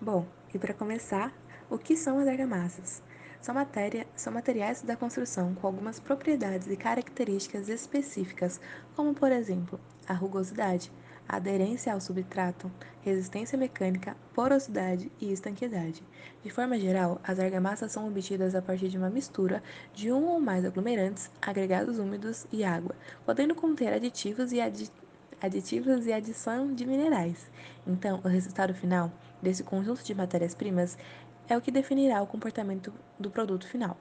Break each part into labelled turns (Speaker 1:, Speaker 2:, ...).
Speaker 1: Bom, e para começar, o que são as argamassas? São, matéria, são materiais da construção com algumas propriedades e características específicas, como por exemplo, a rugosidade, a aderência ao substrato, resistência mecânica, porosidade e estanqueidade. De forma geral, as argamassas são obtidas a partir de uma mistura de um ou mais aglomerantes, agregados úmidos e água, podendo conter aditivos e aditivos e adição de minerais. Então, o resultado final desse conjunto de matérias-primas é o que definirá o comportamento do produto final.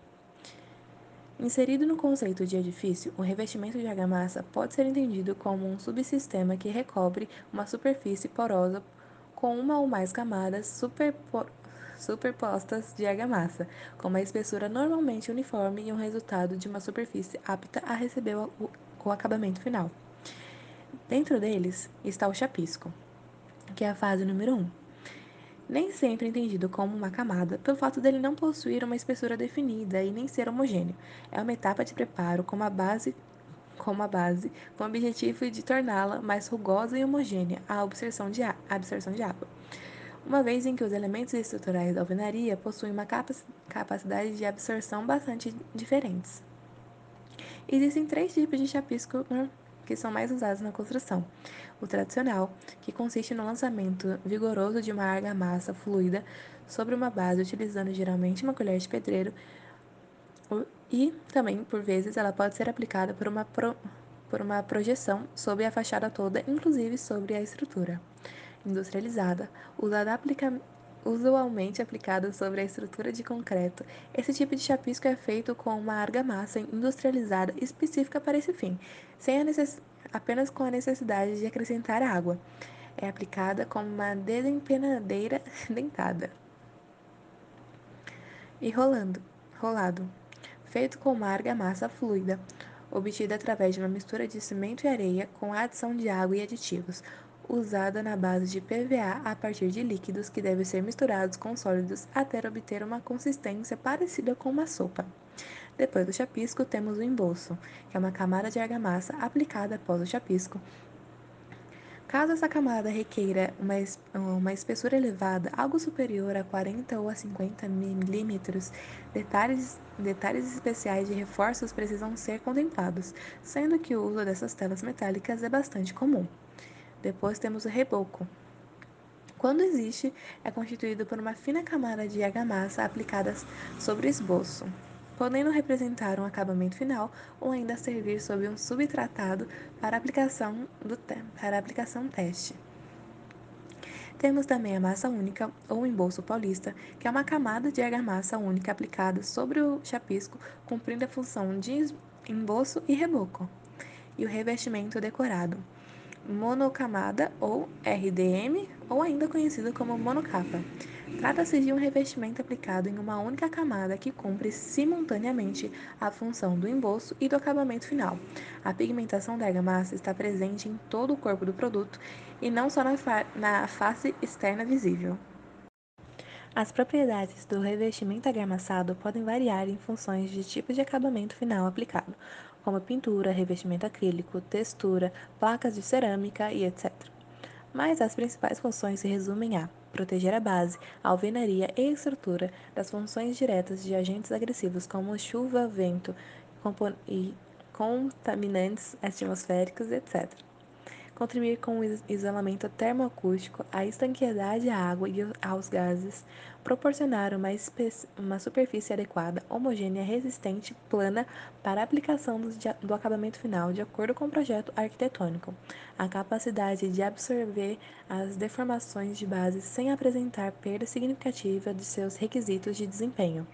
Speaker 1: Inserido no conceito de edifício, o revestimento de argamassa pode ser entendido como um subsistema que recobre uma superfície porosa com uma ou mais camadas superpo superpostas de argamassa, com uma espessura normalmente uniforme e um resultado de uma superfície apta a receber o, o acabamento final. Dentro deles está o chapisco, que é a fase número 1. Um nem sempre entendido como uma camada, pelo fato dele não possuir uma espessura definida e nem ser homogêneo. É uma etapa de preparo com a base com a base, com o objetivo de torná-la mais rugosa e homogênea à absorção de, absorção de água. Uma vez em que os elementos estruturais da alvenaria possuem uma capacidade de absorção bastante diferentes. Existem três tipos de chapisco que são mais usados na construção o tradicional, que consiste no lançamento vigoroso de uma argamassa fluida sobre uma base utilizando geralmente uma colher de pedreiro e também, por vezes, ela pode ser aplicada por uma, pro, por uma projeção sobre a fachada toda, inclusive sobre a estrutura. Industrializada, usada aplica, usualmente aplicada sobre a estrutura de concreto, esse tipo de chapisco é feito com uma argamassa industrializada específica para esse fim, sem a necessidade apenas com a necessidade de acrescentar água. É aplicada como uma desempenadeira dentada. E rolando, rolado, feito com uma argamassa fluida, obtida através de uma mistura de cimento e areia com a adição de água e aditivos, usada na base de PVA a partir de líquidos que devem ser misturados com sólidos até obter uma consistência parecida com uma sopa. Depois do chapisco, temos o embolso, que é uma camada de argamassa aplicada após o chapisco. Caso essa camada requeira uma, uma espessura elevada, algo superior a 40 ou a 50 milímetros, detalhes, detalhes especiais de reforços precisam ser contemplados, sendo que o uso dessas telas metálicas é bastante comum. Depois temos o reboco. Quando existe, é constituído por uma fina camada de argamassa aplicada sobre o esboço podendo representar um acabamento final ou ainda servir sob um subtratado para aplicação, do para aplicação teste. Temos também a massa única ou embolso paulista, que é uma camada de argamassa única aplicada sobre o chapisco, cumprindo a função de embolso e reboco. E o revestimento decorado, monocamada ou RDM, ou ainda conhecido como monocapa Trata-se de um revestimento aplicado em uma única camada que cumpre simultaneamente a função do embolso e do acabamento final. A pigmentação da argamassa está presente em todo o corpo do produto e não só na, fa na face externa visível. As propriedades do revestimento argamassado podem variar em funções de tipo de acabamento final aplicado, como pintura, revestimento acrílico, textura, placas de cerâmica e etc. Mas as principais funções se resumem a proteger a base, a alvenaria e estrutura das funções diretas de agentes agressivos como chuva, vento e contaminantes atmosféricos, etc. Contribuir com o isolamento termoacústico, a estanqueidade à água e aos gases, proporcionar uma, uma superfície adequada, homogênea, resistente, plana para a aplicação do, do acabamento final de acordo com o projeto arquitetônico, a capacidade de absorver as deformações de base sem apresentar perda significativa de seus requisitos de desempenho.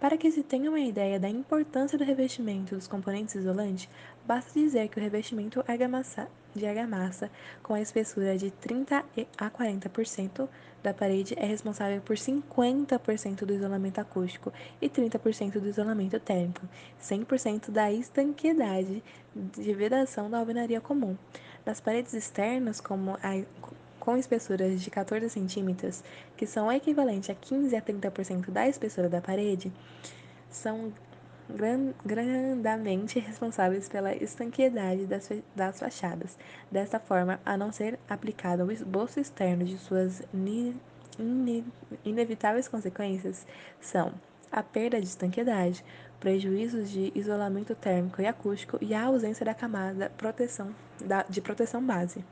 Speaker 1: Para que se tenha uma ideia da importância do revestimento dos componentes isolantes, basta dizer que o revestimento argamassa, de argamassa com a espessura de 30 a 40% da parede é responsável por 50% do isolamento acústico e 30% do isolamento térmico, 100% da estanqueidade de vedação da alvenaria comum. Nas paredes externas, como a, com espessuras de 14 centímetros, que são equivalentes a 15 a 30% da espessura da parede, são grandamente responsáveis pela estanqueidade das, das fachadas. Desta forma, a não ser aplicado ao esboço externo de suas inevitáveis consequências são a perda de estanqueidade, prejuízos de isolamento térmico e acústico e a ausência da camada proteção, de proteção base.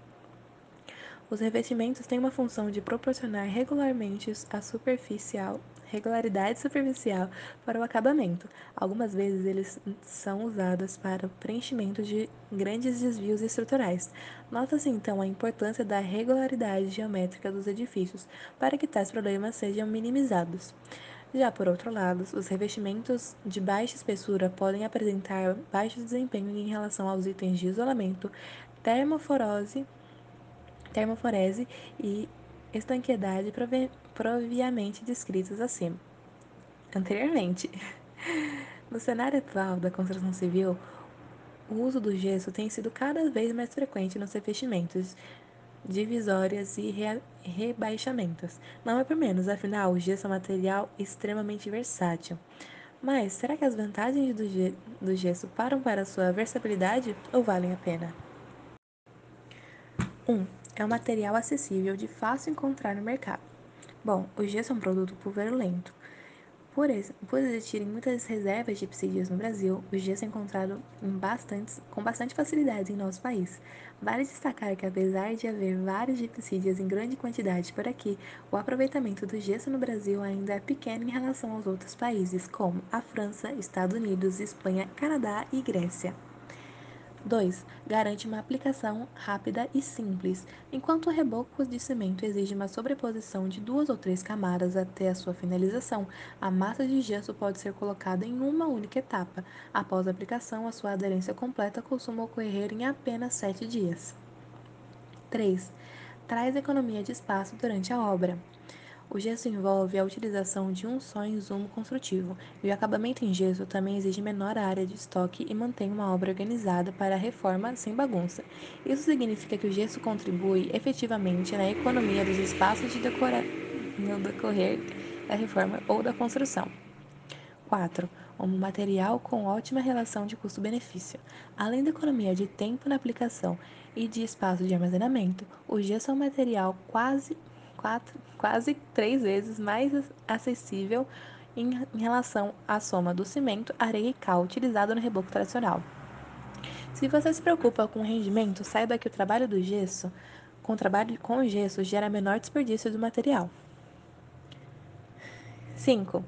Speaker 1: Os revestimentos têm uma função de proporcionar regularmente a superficial regularidade superficial para o acabamento. Algumas vezes eles são usados para o preenchimento de grandes desvios estruturais. Nota-se então a importância da regularidade geométrica dos edifícios para que tais problemas sejam minimizados. Já por outro lado, os revestimentos de baixa espessura podem apresentar baixo desempenho em relação aos itens de isolamento, termoforose termoforese e estanqueidade proviamente descritos acima. Anteriormente, no cenário atual da construção civil, o uso do gesso tem sido cada vez mais frequente nos revestimentos, divisórias e re rebaixamentos. Não é por menos, afinal, o gesso é um material extremamente versátil. Mas será que as vantagens do, ge do gesso param para sua versatilidade ou valem a pena? 1. Um, é um material acessível de fácil encontrar no mercado. Bom, o gesso é um produto pulverulento. Por, por existirem muitas reservas de psídios no Brasil, o gesso é encontrado bastantes, com bastante facilidade em nosso país. Vale destacar que, apesar de haver vários gipsídeos em grande quantidade por aqui, o aproveitamento do gesso no Brasil ainda é pequeno em relação aos outros países, como a França, Estados Unidos, Espanha, Canadá e Grécia. 2. Garante uma aplicação rápida e simples, enquanto o reboco de cimento exige uma sobreposição de duas ou três camadas até a sua finalização. A massa de gesso pode ser colocada em uma única etapa. Após a aplicação, a sua aderência completa costuma ocorrer em apenas 7 dias. 3. Traz economia de espaço durante a obra. O gesso envolve a utilização de um só insumo construtivo, e o acabamento em gesso também exige menor área de estoque e mantém uma obra organizada para a reforma sem bagunça. Isso significa que o gesso contribui efetivamente na economia dos espaços de no decorrer da reforma ou da construção. 4. Um material com ótima relação de custo-benefício. Além da economia de tempo na aplicação e de espaço de armazenamento, o gesso é um material quase quatro, quase três vezes mais acessível em, em relação à soma do cimento, areia e cal utilizado no reboco tradicional. Se você se preocupa com o rendimento, saiba que o trabalho do gesso, com o trabalho com gesso, gera menor desperdício do material. 5.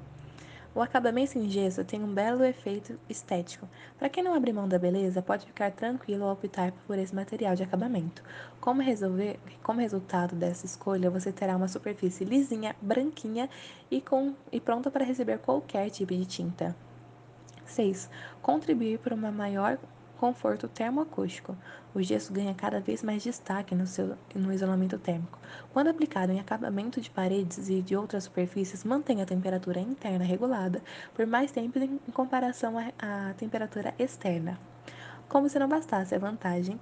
Speaker 1: O acabamento em gesso tem um belo efeito estético. Para quem não abre mão da beleza, pode ficar tranquilo ao optar por esse material de acabamento. Como, resolver, como resultado dessa escolha, você terá uma superfície lisinha, branquinha e, com, e pronta para receber qualquer tipo de tinta. 6. Contribuir para uma maior conforto termoacústico. O gesso ganha cada vez mais destaque no, seu, no isolamento térmico. Quando aplicado em acabamento de paredes e de outras superfícies, mantém a temperatura interna regulada por mais tempo em comparação à, temperatura externa. Como se não bastasse a vantagem,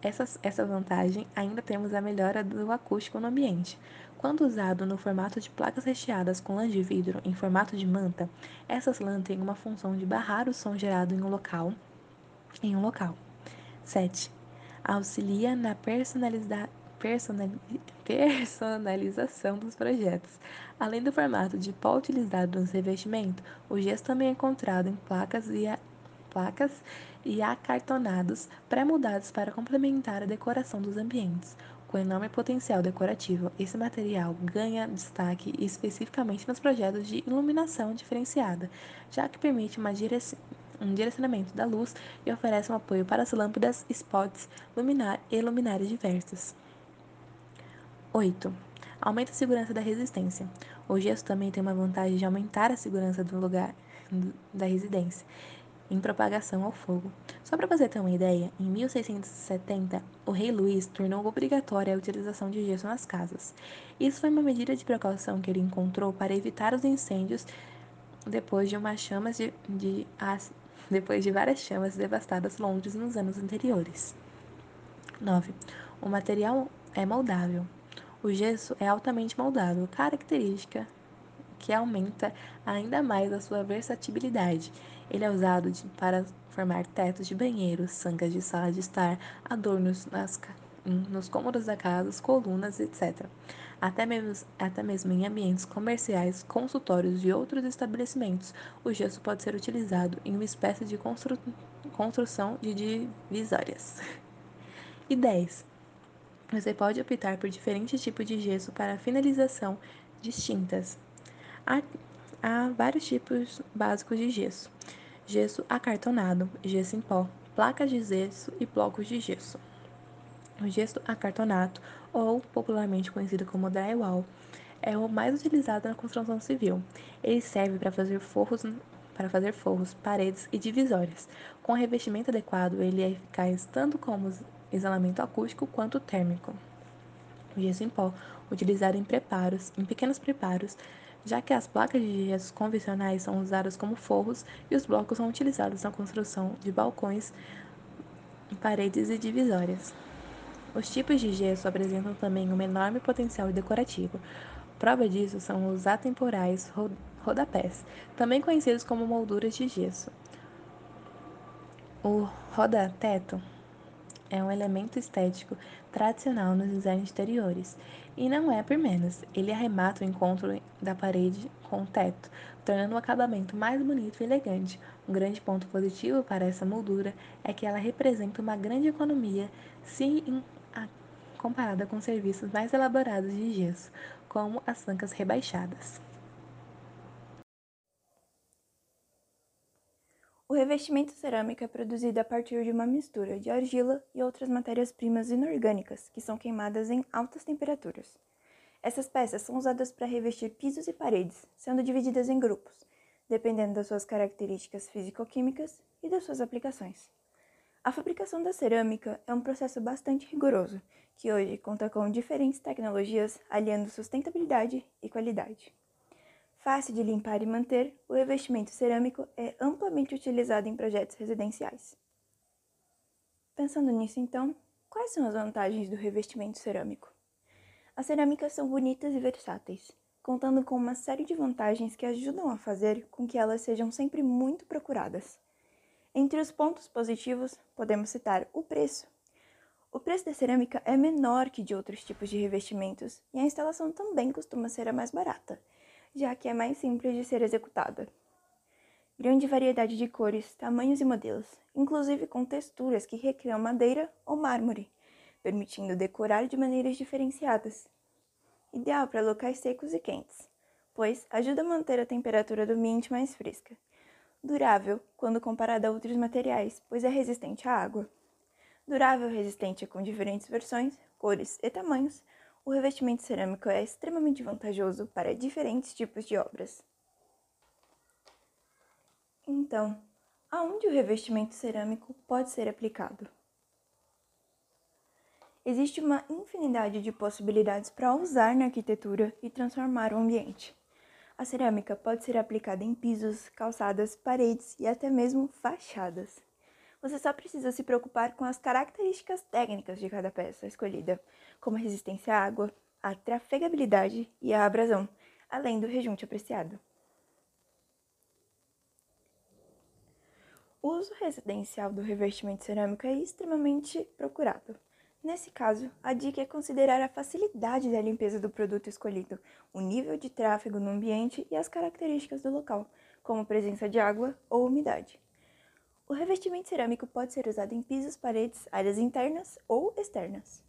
Speaker 1: essa, essa vantagem, ainda temos a melhora do acústico no ambiente. Quando usado no formato de placas recheadas com lãs de vidro em formato de manta, essas lãs têm uma função de barrar o som gerado em um local em um local. 7. Auxilia na personaliza personalização dos projetos. Além do formato de pó utilizado nos revestimentos, o gesso também é encontrado em placas e, a, placas e acartonados pré-moldados para complementar a decoração dos ambientes. Com enorme potencial decorativo, esse material ganha destaque especificamente nos projetos de iluminação diferenciada, já que permite uma direção um direcionamento da luz e oferece um apoio para as lâmpadas, spots luminar e luminárias diversas. 8. Aumenta a segurança da resistência. O gesso também tem uma vantagem de aumentar a segurança do lugar da residência em propagação ao fogo. Só para você ter uma ideia, em 1670, o rei Luís tornou obrigatória a utilização de gesso nas casas. Isso foi uma medida de precaução que ele encontrou para evitar os incêndios depois de umas chamas de, de depois de várias chamas devastadas Londres nos anos anteriores. 9. O material é moldável. O gesso é altamente moldável, característica que aumenta ainda mais a sua versatilidade. Ele é usado de, para formar tetos de banheiros, sangas de sala de estar, adornos nas nos cômodos da casa, colunas, etc. Até mesmo, até mesmo em ambientes comerciais, consultórios e outros estabelecimentos, o gesso pode ser utilizado em uma espécie de constru construção de divisórias. E 10. Você pode optar por diferentes tipos de gesso para finalização distintas. Há, há vários tipos básicos de gesso: gesso acartonado, gesso em pó, placas de gesso e blocos de gesso. O gesso acartonato, ou popularmente conhecido como drywall, é o mais utilizado na construção civil. Ele serve para fazer forros, para fazer forros, paredes e divisórias. Com revestimento adequado, ele é eficaz tanto como isolamento acústico quanto térmico. O gesso em pó, utilizado em preparos, em pequenos preparos, já que as placas de gesso convencionais são usadas como forros e os blocos são utilizados na construção de balcões, paredes e divisórias. Os tipos de gesso apresentam também um enorme potencial decorativo. Prova disso são os atemporais rodapés, também conhecidos como molduras de gesso. O roda-teto é um elemento estético tradicional nos designs exteriores e não é por menos. Ele arremata o encontro da parede com o teto, tornando o acabamento mais bonito e elegante. Um grande ponto positivo para essa moldura é que ela representa uma grande economia se comparada com serviços mais elaborados de gesso, como as bancas rebaixadas.
Speaker 2: O revestimento cerâmico é produzido a partir de uma mistura de argila e outras matérias-primas inorgânicas que são queimadas em altas temperaturas. Essas peças são usadas para revestir pisos e paredes, sendo divididas em grupos, dependendo das suas características físico-químicas e das suas aplicações. A fabricação da cerâmica é um processo bastante rigoroso, que hoje conta com diferentes tecnologias aliando sustentabilidade e qualidade. Fácil de limpar e manter, o revestimento cerâmico é amplamente utilizado em projetos residenciais. Pensando nisso, então, quais são as vantagens do revestimento cerâmico? As cerâmicas são bonitas e versáteis, contando com uma série de vantagens que ajudam a fazer com que elas sejam sempre muito procuradas. Entre os pontos positivos, podemos citar o preço. O preço da cerâmica é menor que de outros tipos de revestimentos e a instalação também costuma ser a mais barata, já que é mais simples de ser executada. Grande variedade de cores, tamanhos e modelos, inclusive com texturas que recriam madeira ou mármore, permitindo decorar de maneiras diferenciadas. Ideal para locais secos e quentes, pois ajuda a manter a temperatura do ambiente mais fresca Durável quando comparado a outros materiais, pois é resistente à água. Durável resistente com diferentes versões, cores e tamanhos, o revestimento cerâmico é extremamente vantajoso para diferentes tipos de obras. Então, aonde o revestimento cerâmico pode ser aplicado? Existe uma infinidade de possibilidades para usar na arquitetura e transformar o ambiente. A cerâmica pode ser aplicada em pisos, calçadas, paredes e até mesmo fachadas. Você só precisa se preocupar com as características técnicas de cada peça escolhida, como a resistência à água, a trafegabilidade e a abrasão, além do rejunte apreciado. O uso residencial do revestimento cerâmico é extremamente procurado. Nesse caso, a dica é considerar a facilidade da limpeza do produto escolhido, o nível de tráfego no ambiente e as características do local, como presença de água ou umidade. O revestimento cerâmico pode ser usado em pisos, paredes, áreas internas ou externas.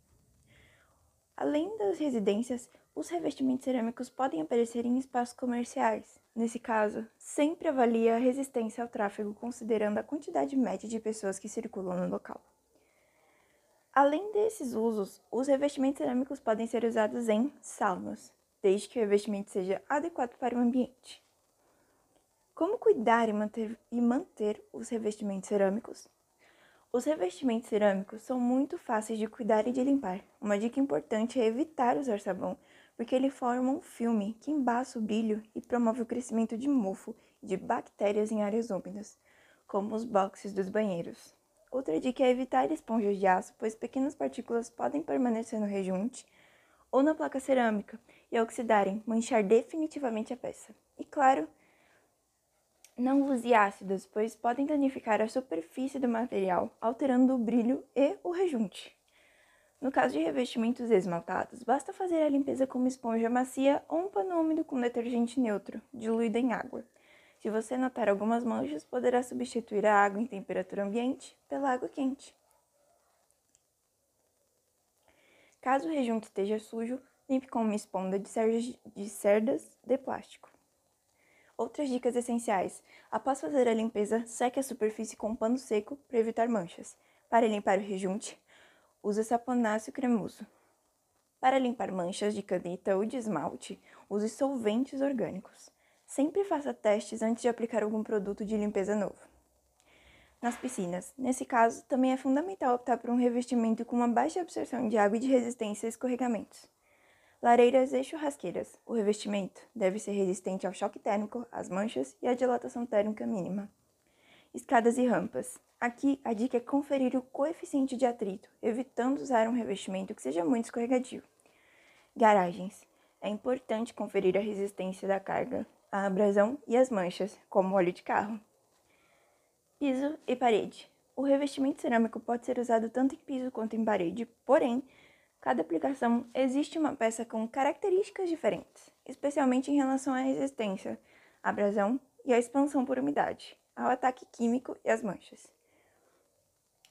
Speaker 2: Além das residências, os revestimentos cerâmicos podem aparecer em espaços comerciais. Nesse caso, sempre avalie a resistência ao tráfego considerando a quantidade média de pessoas que circulam no local. Além desses usos, os revestimentos cerâmicos podem ser usados em saunas, desde que o revestimento seja adequado para o ambiente. Como cuidar e manter, e manter os revestimentos cerâmicos? Os revestimentos cerâmicos são muito fáceis de cuidar e de limpar. Uma dica importante é evitar usar sabão, porque ele forma um filme que embaça o brilho e promove o crescimento de mofo e de bactérias em áreas úmidas, como os boxes dos banheiros. Outra dica é evitar esponjas de aço, pois pequenas partículas podem permanecer no rejunte ou na placa cerâmica e oxidarem, manchar definitivamente a peça. E claro, não use ácidos, pois podem danificar a superfície do material, alterando o brilho e o rejunte. No caso de revestimentos esmaltados, basta fazer a limpeza com uma esponja macia ou um pano úmido com detergente neutro, diluído em água. Se você notar algumas manchas, poderá substituir a água em temperatura ambiente pela água quente. Caso o rejunte esteja sujo, limpe com uma esponja de cerdas de, cerdas de plástico. Outras dicas essenciais. Após fazer a limpeza, seque a superfície com um pano seco para evitar manchas. Para limpar o rejunte, use saponáceo cremoso. Para limpar manchas de caneta ou de esmalte, use solventes orgânicos. Sempre faça testes antes de aplicar algum produto de limpeza novo. Nas piscinas, nesse caso, também é fundamental optar por um revestimento com uma baixa absorção de água e de resistência a escorregamentos. Lareiras e churrasqueiras. O revestimento deve ser resistente ao choque térmico, às manchas e à dilatação térmica mínima. Escadas e rampas. Aqui, a dica é conferir o coeficiente de atrito, evitando usar um revestimento que seja muito escorregadio. Garagens. É importante conferir a resistência da carga, a abrasão e as manchas, como óleo de carro. Piso e parede. O revestimento cerâmico pode ser usado tanto em piso quanto em parede, porém, cada aplicação existe uma peça com características diferentes, especialmente em relação à resistência, abrasão e à expansão por umidade, ao ataque químico e às manchas.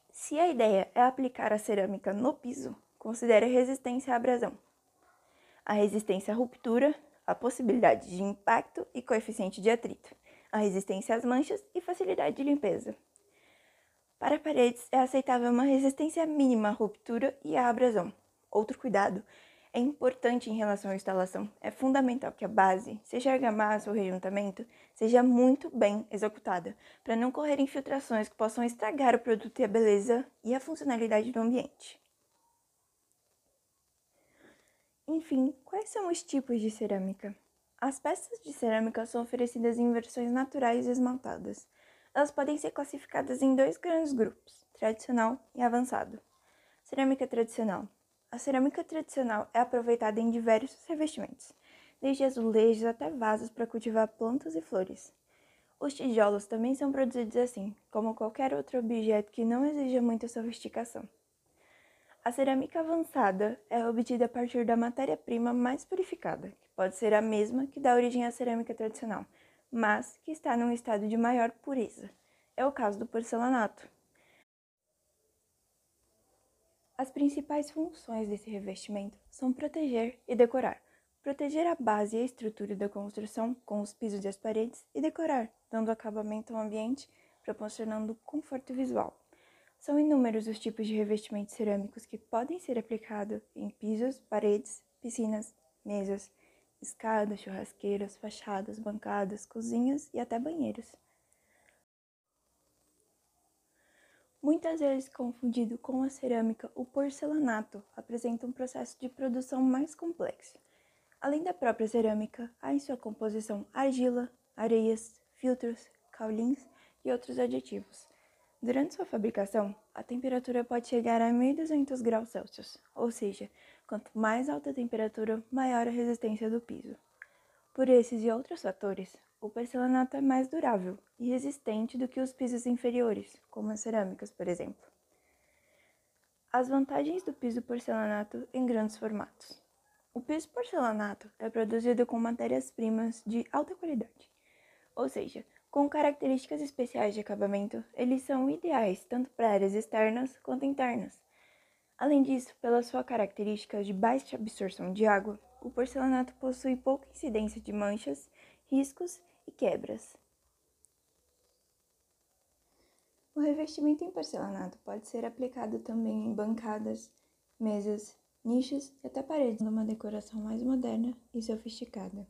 Speaker 2: Se a ideia é aplicar a cerâmica no piso, considere a resistência à abrasão, a resistência à ruptura, a possibilidade de impacto e coeficiente de atrito, a resistência às manchas e facilidade de limpeza. Para paredes, é aceitável uma resistência mínima à ruptura e à abrasão. Outro cuidado é importante em relação à instalação. É fundamental que a base, seja argamassa ou rejuntamento, seja muito bem executada, para não correr infiltrações que possam estragar o produto e a beleza e a funcionalidade do ambiente. Enfim, quais são os tipos de cerâmica? As peças de cerâmica são oferecidas em versões naturais e esmaltadas. Elas podem ser classificadas em dois grandes grupos, tradicional e avançado. Cerâmica tradicional a cerâmica tradicional é aproveitada em diversos revestimentos, desde azulejos até vasos para cultivar plantas e flores. Os tijolos também são produzidos assim, como qualquer outro objeto que não exija muita sofisticação. A cerâmica avançada é obtida a partir da matéria-prima mais purificada, que pode ser a mesma que dá origem à cerâmica tradicional, mas que está num estado de maior pureza. É o caso do porcelanato. As principais funções desse revestimento são proteger e decorar. Proteger a base e a estrutura da construção com os pisos e as paredes e decorar, dando acabamento ao ambiente, proporcionando conforto visual. São inúmeros os tipos de revestimentos cerâmicos que podem ser aplicados em pisos, paredes, piscinas, mesas, escadas, churrasqueiras, fachadas, bancadas, cozinhas e até banheiros. Muitas vezes confundido com a cerâmica, o porcelanato apresenta um processo de produção mais complexo. Além da própria cerâmica, há em sua composição argila, areias, filtros, caulins e outros aditivos. Durante sua fabricação, a temperatura pode chegar a 1200 graus Celsius, ou seja, quanto mais alta a temperatura, maior a resistência do piso. Por esses e outros fatores, o porcelanato é mais durável e resistente do que os pisos inferiores, como as cerâmicas, por exemplo. As vantagens do piso porcelanato em grandes formatos. O piso porcelanato é produzido com matérias-primas de alta qualidade, ou seja, com características especiais de acabamento, eles são ideais tanto para áreas externas quanto internas. Além disso, pela sua característica de baixa absorção de água, o porcelanato possui pouca incidência de manchas, riscos e quebras. O revestimento em porcelanato pode ser aplicado também em bancadas, mesas, nichos e até paredes, numa decoração mais moderna e sofisticada.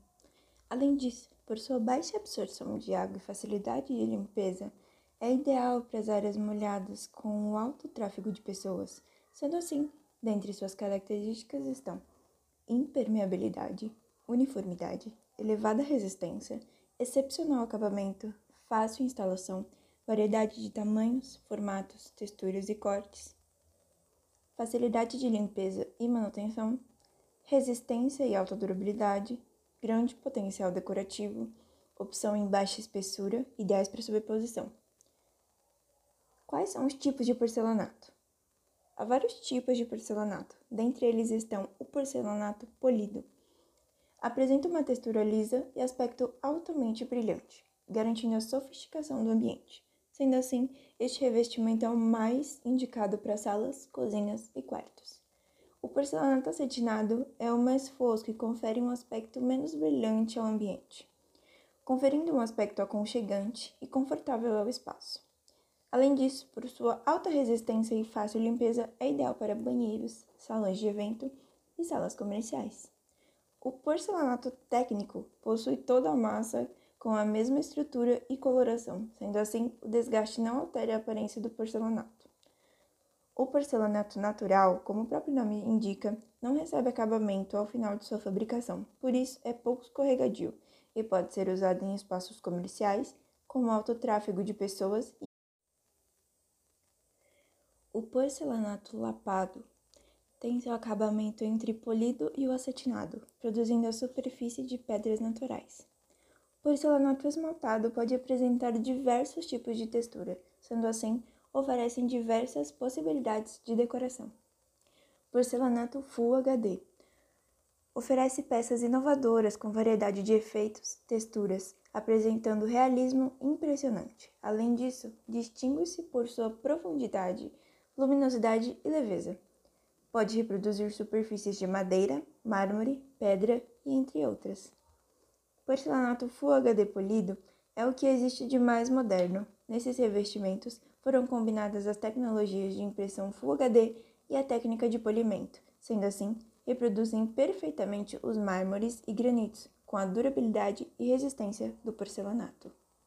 Speaker 2: Além disso, por sua baixa absorção de água e facilidade de limpeza, é ideal para as áreas molhadas com o alto tráfego de pessoas. Sendo assim, dentre suas características estão impermeabilidade, uniformidade, elevada resistência excepcional acabamento, fácil instalação, variedade de tamanhos, formatos, texturas e cortes, facilidade de limpeza e manutenção, resistência e alta durabilidade, grande potencial decorativo, opção em baixa espessura, ideais para sobreposição. Quais são os tipos de porcelanato? Há vários tipos de porcelanato, dentre eles estão o porcelanato polido. Apresenta uma textura lisa e aspecto altamente brilhante, garantindo a sofisticação do ambiente. Sendo assim, este revestimento é o mais indicado para salas, cozinhas e quartos. O porcelanato acetinado é o mais fosco e confere um aspecto menos brilhante ao ambiente, conferindo um aspecto aconchegante e confortável ao espaço. Além disso, por sua alta resistência e fácil limpeza, é ideal para banheiros, salões de evento e salas comerciais. O porcelanato técnico possui toda a massa com a mesma estrutura e coloração, sendo assim, o desgaste não altera a aparência do porcelanato. O porcelanato natural, como o próprio nome indica, não recebe acabamento ao final de sua fabricação, por isso é pouco escorregadio e pode ser usado em espaços comerciais, com alto tráfego de pessoas o porcelanato lapado tem seu acabamento entre polido e o acetinado, produzindo a superfície de pedras naturais. O porcelanato esmaltado pode apresentar diversos tipos de textura, sendo assim, oferecem diversas possibilidades de decoração. Porcelanato Full HD oferece peças inovadoras com variedade de efeitos, texturas, apresentando realismo impressionante. Além disso, distingue-se por sua profundidade luminosidade e leveza. Pode reproduzir superfícies de madeira, mármore, pedra e entre outras. Porcelanato Full HD polido é o que existe de mais moderno. Nesses revestimentos foram combinadas as tecnologias de impressão Full HD e a técnica de polimento, sendo assim, reproduzem perfeitamente os mármores e granitos, com a durabilidade e resistência do porcelanato.